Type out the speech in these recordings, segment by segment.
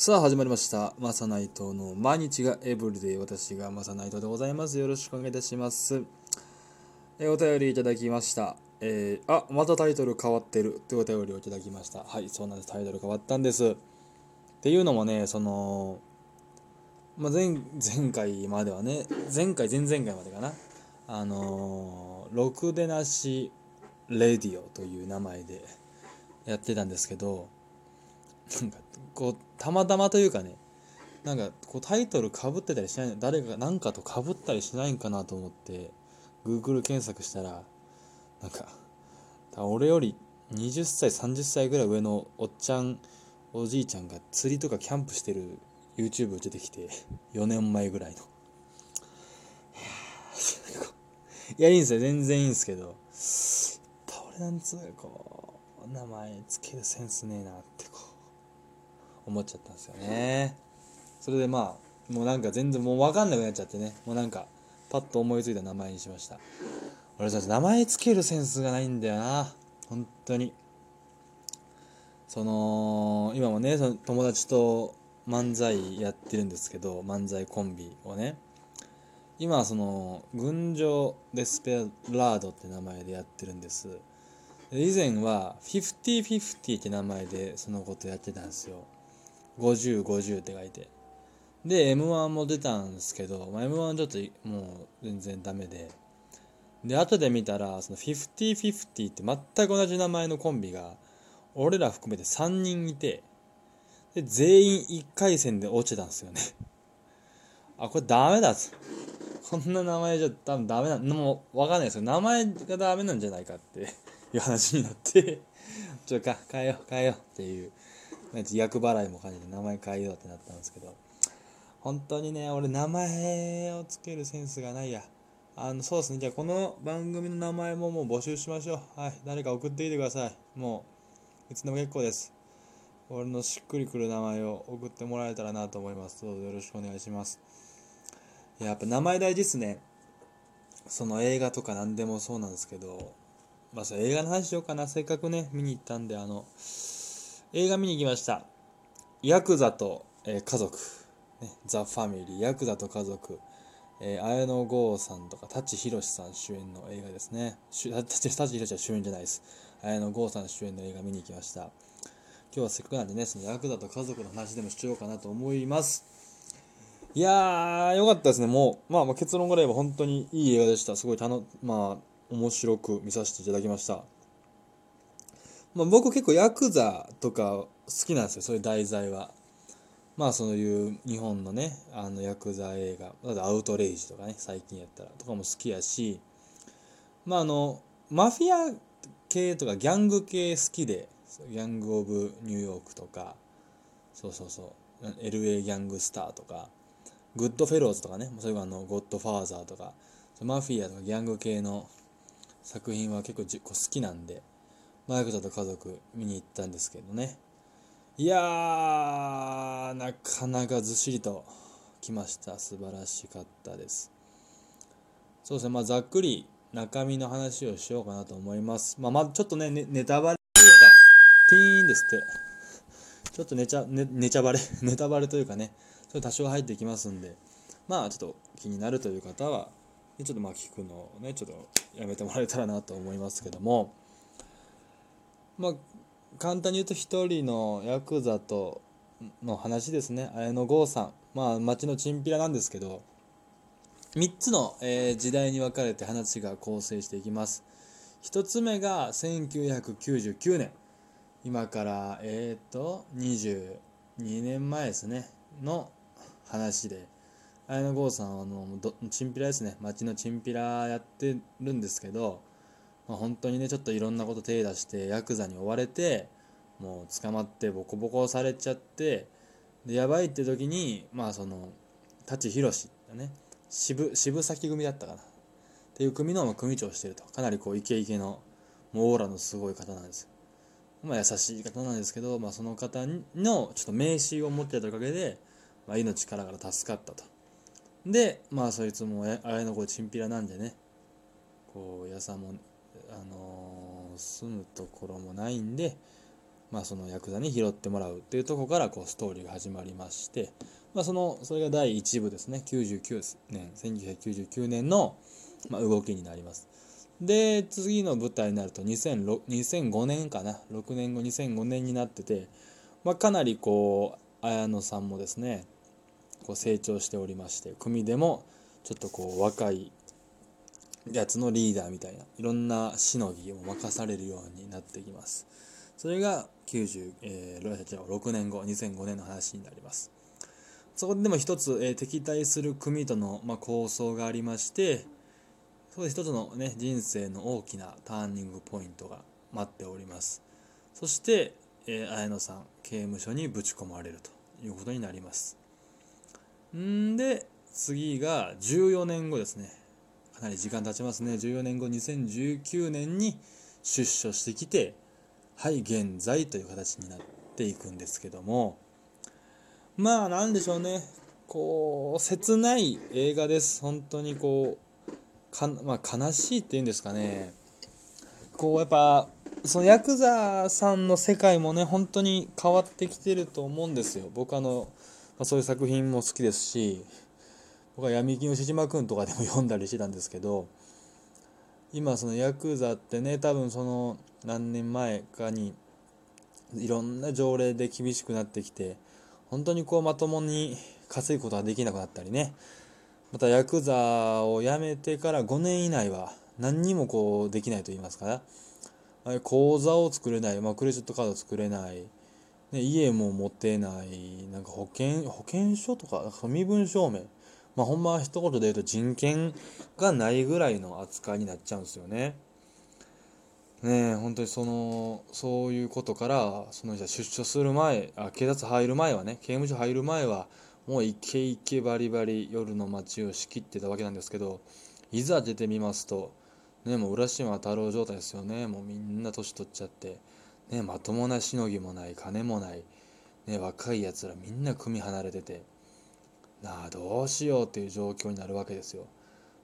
さあ始まりました。マサナイトの毎日がエブリデイ。私がマサナイトでございます。よろしくお願いいたします。えお便りいただきました。えーあ、またタイトル変わってるというお便りをいただきました。はい、そうなんです。タイトル変わったんです。っていうのもね、その、まあ、前前回まではね、前回、前々回までかな。あのー、ろくでなしレディオという名前でやってたんですけど、なんかこうたまたまというかねなんかこうタイトルかぶってたりしない誰かが何かとかぶったりしないんかなと思って Google 検索したらなんか俺より20歳30歳ぐらい上のおっちゃんおじいちゃんが釣りとかキャンプしてる YouTube 出てきて4年前ぐらいの。いやいいんですよ。全然いいんですけどやっぱ俺なんつうかこう名前つけるセンスねえなってこ思っちゃったんですよね。それでまあもうなんか全然もう分かんなくなっちゃってね。もうなんかパッと思いついた名前にしました。俺たち名前つけるセンスがないんだよな。本当に。その今もねその友達と漫才やってるんですけど漫才コンビをね。今はその群青デスペラードって名前でやってるんです。で以前は50-50って名前でそのことやってたんですよ。5050って書いて。で m 1も出たんですけど、まあ、m 1ちょっともう全然ダメで。で後で見たらその50-50って全く同じ名前のコンビが俺ら含めて3人いてで全員1回戦で落ちたんですよね。あこれダメだこんな名前じゃ多分ダメなもう分かんないですよ。名前がダメなんじゃないかっていう話になって。ちょっとか変えよう変えようっていう。役払いも兼ねて名前変えようってなったんですけど本当にね俺名前をつけるセンスがないや。あのそうですね。じゃあこの番組の名前ももう募集しましょう。はい。誰か送ってきてください。もういつでも結構です。俺のしっくりくる名前を送ってもらえたらなと思います。どうぞよろしくお願いします。いややっぱ名前大事っすね。その映画とか何でもそうなんですけどまあそ映画の話しようかな。せっかくね見に行ったんであの映画見に行きました。ヤクザと、えー家族、ね、ザ・ファミリー。ヤクザと家族、えー綾野剛さんとか舘ひろしさん主演の映画ですね。舘ひろしは主演じゃないです。綾野剛さん主演の映画見に行きました。今日はせっかくなんでねそのヤクザと家族の話でもしようかなと思います。いやーよかったですね。もう、まあ、まあ結論から言えば本当にいい映画でした。すごいたのまあ面白く見させていただきました。まあ、僕結構ヤクザとか好きなんですよそういう題材は。まあそういう日本のねあのヤクザ映画。だってアウトレイジとかね最近やったら。とかも好きやし。まああのマフィア系とかギャング系好きでギャング・オブ・ニューヨークとか。そうそうそう。LA ギャングスターとか。グッドフェローズとかね。そういうあのゴッドファーザーとか。マフィアとかギャング系の作品は結構好きなんで。マヤクザと家族見に行ったんですけどね。いやーなかなかずっしりときました。素晴らしかったです。そうですね。まあざっくり中身の話をしようかなと思います。まあまあちょっとねネネタバレというかティーンですって。ちょっとネチャネネチャバレ？ネタバレというかねそれ多少入ってきますんで。まあちょっと気になるという方はちょっとまあ聞くのをねちょっとやめてもらえたらなと思いますけども。まあ簡単に言うと一人のヤクザとの話ですね。綾野剛さん。まあ町のチンピラなんですけど3つの、えー時代に分かれて話が構成していきます。1つ目が1999年。今からえっ、と22年前ですね。の話で。綾野剛さんはあのどチンピラですね。町のチンピラやってるんですけどまあ、本当にねちょっといろんなこと手出してヤクザに追われてもう捕まってボコボコされちゃってでやばいって時にまあその舘ひろしだね。渋渋崎組だったかな。っていう組の組長をしてると。かなりこうイケイケのもうオーラのすごい方なんです。よまあ優しい方なんですけど、まあ、その方のちょっと名刺を持ってたおかげで、まあ、命からがら助かったと。でまあそいつもああやの子チンピラなんでねこうやさもあのー住むところもないんでまあ、そのヤクザに拾ってもらうっていうとこからこうストーリーが始まりまして、まあ、そのそれが第1部ですね。99年1999年の、まあ、動きになります。で次の舞台になると2005年かな。6年後2005年になってて、まあ、かなりこう綾野さんもですねこう成長しておりまして組でもちょっとこう若いやつのリーダーみたいないろんなしのぎを任されるようになってきます。それが90、えー、6年後2005年の話になります。そこでも一つ、えー、敵対する組との、まあ、構想がありましてそこで一つの、ね、人生の大きなターニングポイントが待っております。そして、えー、綾野さん刑務所にぶち込まれるということになります。んで次が14年後ですね。かなり時間経ちますね。14年後2019年に出所してきてはい現在という形になっていくんですけども。まあなんでしょうね。こう切ない映画です。本当にこうか、まあ、悲しいっていうんですかね。こうやっぱそのヤクザさんの世界もね本当に変わってきてると思うんですよ。僕あの、まあ、そういう作品も好きですし僕は闇金のしじまくんとかでも読んだりしてたんですけど今そのヤクザってね多分その何年前かにいろんな条例で厳しくなってきて本当にこうまともに稼ぐことができなくなったりね。またヤクザを辞めてから5年以内は何にもこうできないと言いますか。口座を作れない、まあ、クレジットカード作れない、ね、家も持てない。なんか保険保険証とか身分証明。まあほんま一言で言うと人権がないぐらいの扱いになっちゃうんですよね。ねえ本当にそのそういうことからその人は出所する前あ警察入る前はね刑務所入る前はもうイケイケバリバリ夜の街を仕切ってたわけなんですけどいざ出てみますとねもう浦島太郎状態ですよねもうみんな年取っちゃってねまともなしのぎもない金もないね若いやつらみんな組離れててなあどうしようっていう状況になるわけですよ。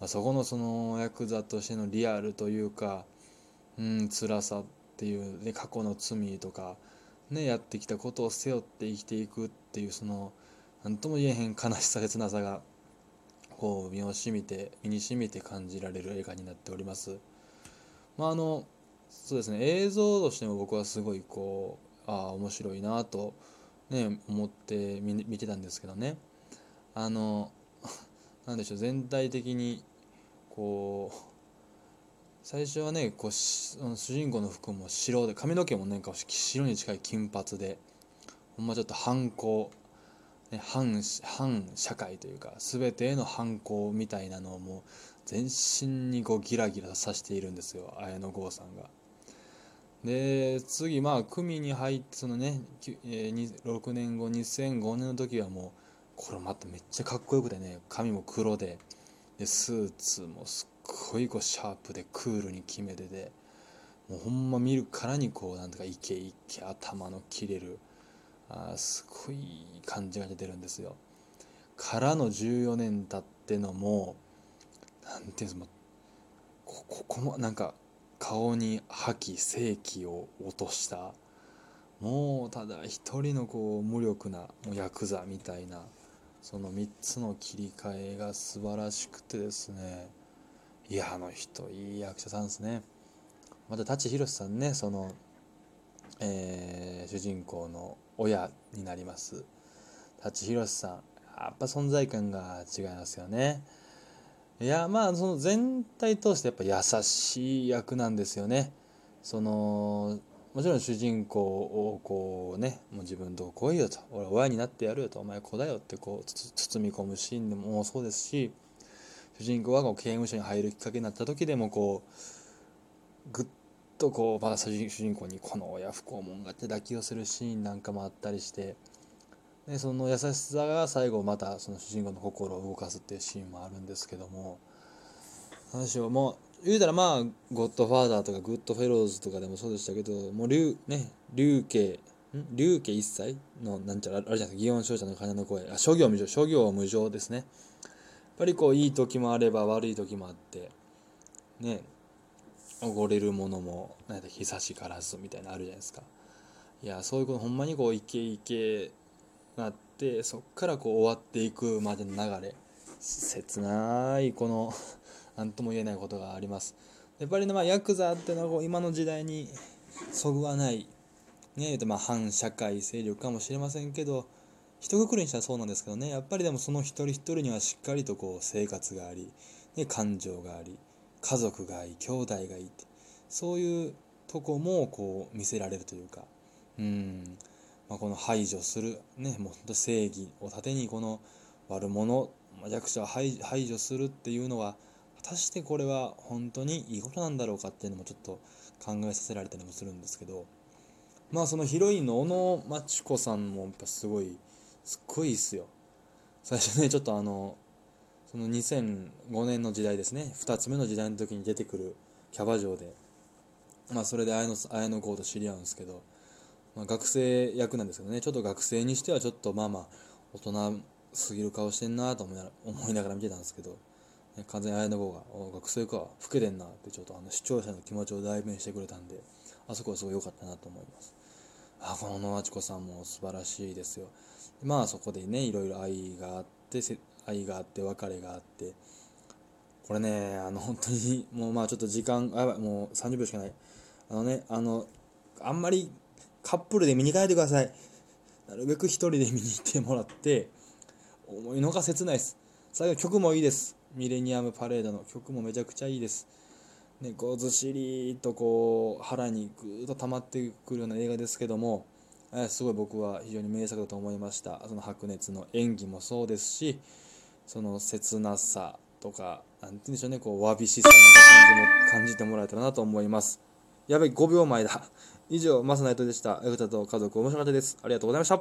まあ、そこのそのヤクザとしてのリアルというかうん辛さっていう、ね、過去の罪とか、ね、やってきたことを背負って生きていくっていうその何とも言えへん悲しさ切なさがこう身をしみて身にしみて感じられる映画になっております。まああのそうですね映像としても僕はすごいこうああ面白いなとね思って見見てたんですけどねあの なんでしょう全体的にこう最初はねこう主人公の服も白で髪の毛もなんか白に近い金髪でほんまちょっと反抗、ね、反反社会というか全てへの反抗みたいなのをもう全身にこうギラギラさしているんですよ綾野剛さんが。で次まあ組に入ってそのね、えー、6年後2005年の時はもうこれまためっちゃかっこよくてね髪も黒ででスーツもすっごいこうシャープでクールに決めててもうほんま見るからにこうなんとかイケイケ頭の切れるあすごい感じが出てるんですよ。からの14年経ってのも何ていうんですかこここもなんか顔に覇気正気を落としたもうただ一人のこう無力なもうヤクザみたいなその3つの切り替えが素晴らしくてですね。いやあの人いい役者さんですね。また舘ひろしさんねその、えー、主人公の親になります。舘ひろしさんやっぱ存在感が違いますよね。いやまあその全体通してやっぱ優しい役なんですよね。そのもちろん主人公をこうねもう自分と来いよと俺親になってやるよとお前子だよってこう包み込むシーンでもそうですし主人公がこう刑務所に入るきっかけになった時でもこうぐっとこうまだ主人公にこの親不幸者がって抱き寄せるシーンなんかもあったりしてでその優しさが最後またその主人公の心を動かすっていうシーンもあるんですけども何でしょうもう言うたらまあ「ゴッドファーダー」とか「グッドフェローズ」とかでもそうでしたけどもう竜ね竜家竜家一切のなんちゃらあるじゃないですか祇園少女の鐘の声あ諸行無常諸行無常ですね。やっぱりこういい時もあれば悪い時もあってねおごれるものもなん久しからずみたいなあるじゃないですか。いやそういうことほんまにこうイケイケなってそっからこう終わっていくまでの流れ切ないこの何とも言えないことがあります。やっぱりねまあヤクザっていうのはこう今の時代にそぐわない。ねえまあ反社会勢力かもしれませんけど一括りにしたらそうなんですけどね。やっぱりでもその一人一人にはしっかりとこう生活があり、ね、感情があり家族がいい兄弟がいいって。そういうとこもこう見せられるというか。うん、まあ、この排除する。ねもう正義を盾にこの悪者弱者を排除するっていうのは果たしてこれは本当にいいことなんだろうかっていうのもちょっと考えさせられたりもするんですけどまあそのヒロインの小野真知子さんもやっぱすごいすっごいいいっすよ。最初ねちょっとあのその2005年の時代ですね。2つ目の時代の時に出てくるキャバ嬢で。まあそれで綾野綾野剛と知り合うんですけど、まあ、学生役なんですけどね。ちょっと学生にしてはちょっとまあまあ大人すぎる顔してんなと思いながら見てたんですけど、完全に綾野剛が「学生か老けてんな」ってちょっとあの視聴者の気持ちを代弁してくれたんであそこはすごい良かったなと思います。あこの野真知子さんも素晴らしいですよ。まあそこでねいろいろ愛があって愛があって別れがあってこれねあの本当にもうまあちょっと時間あやばいもう30秒しかない。あのねあのあんまりカップルで見に帰ってください。なるべく一人で見に行ってもらって思いのが切ないです。最後曲もいいです。ミレニアムパレードの曲もめちゃくちゃいいです。ね、こうずしりとこう腹にぐーっと溜まってくるような映画ですけどもえすごい僕は非常に名作だと思いました。その白熱の演技もそうですしその切なさとか何て言うんでしょうねこうわびしさなんか感じも感じてもらえたらなと思います。やべ5秒前だ。以上マサナイトでした。エグタと家族面白かったです。ありがとうございました。